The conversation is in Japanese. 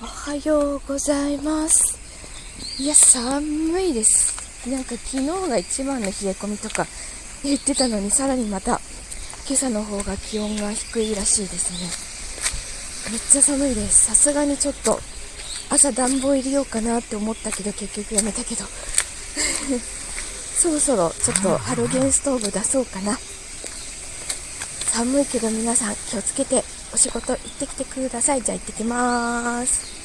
おはようございます。いや寒いです。なんか昨日が一番の冷え込みとか言ってたのにさらにまた今朝の方が気温が低いらしいですね。めっちゃ寒いです。さすがにちょっと朝暖房入れようかなって思ったけど結局やめたけど。そろそろちょっとハロゲンストーブ出そうかな。寒いけど皆さん気をつけてお仕事行ってきてください。じゃあ行ってきます。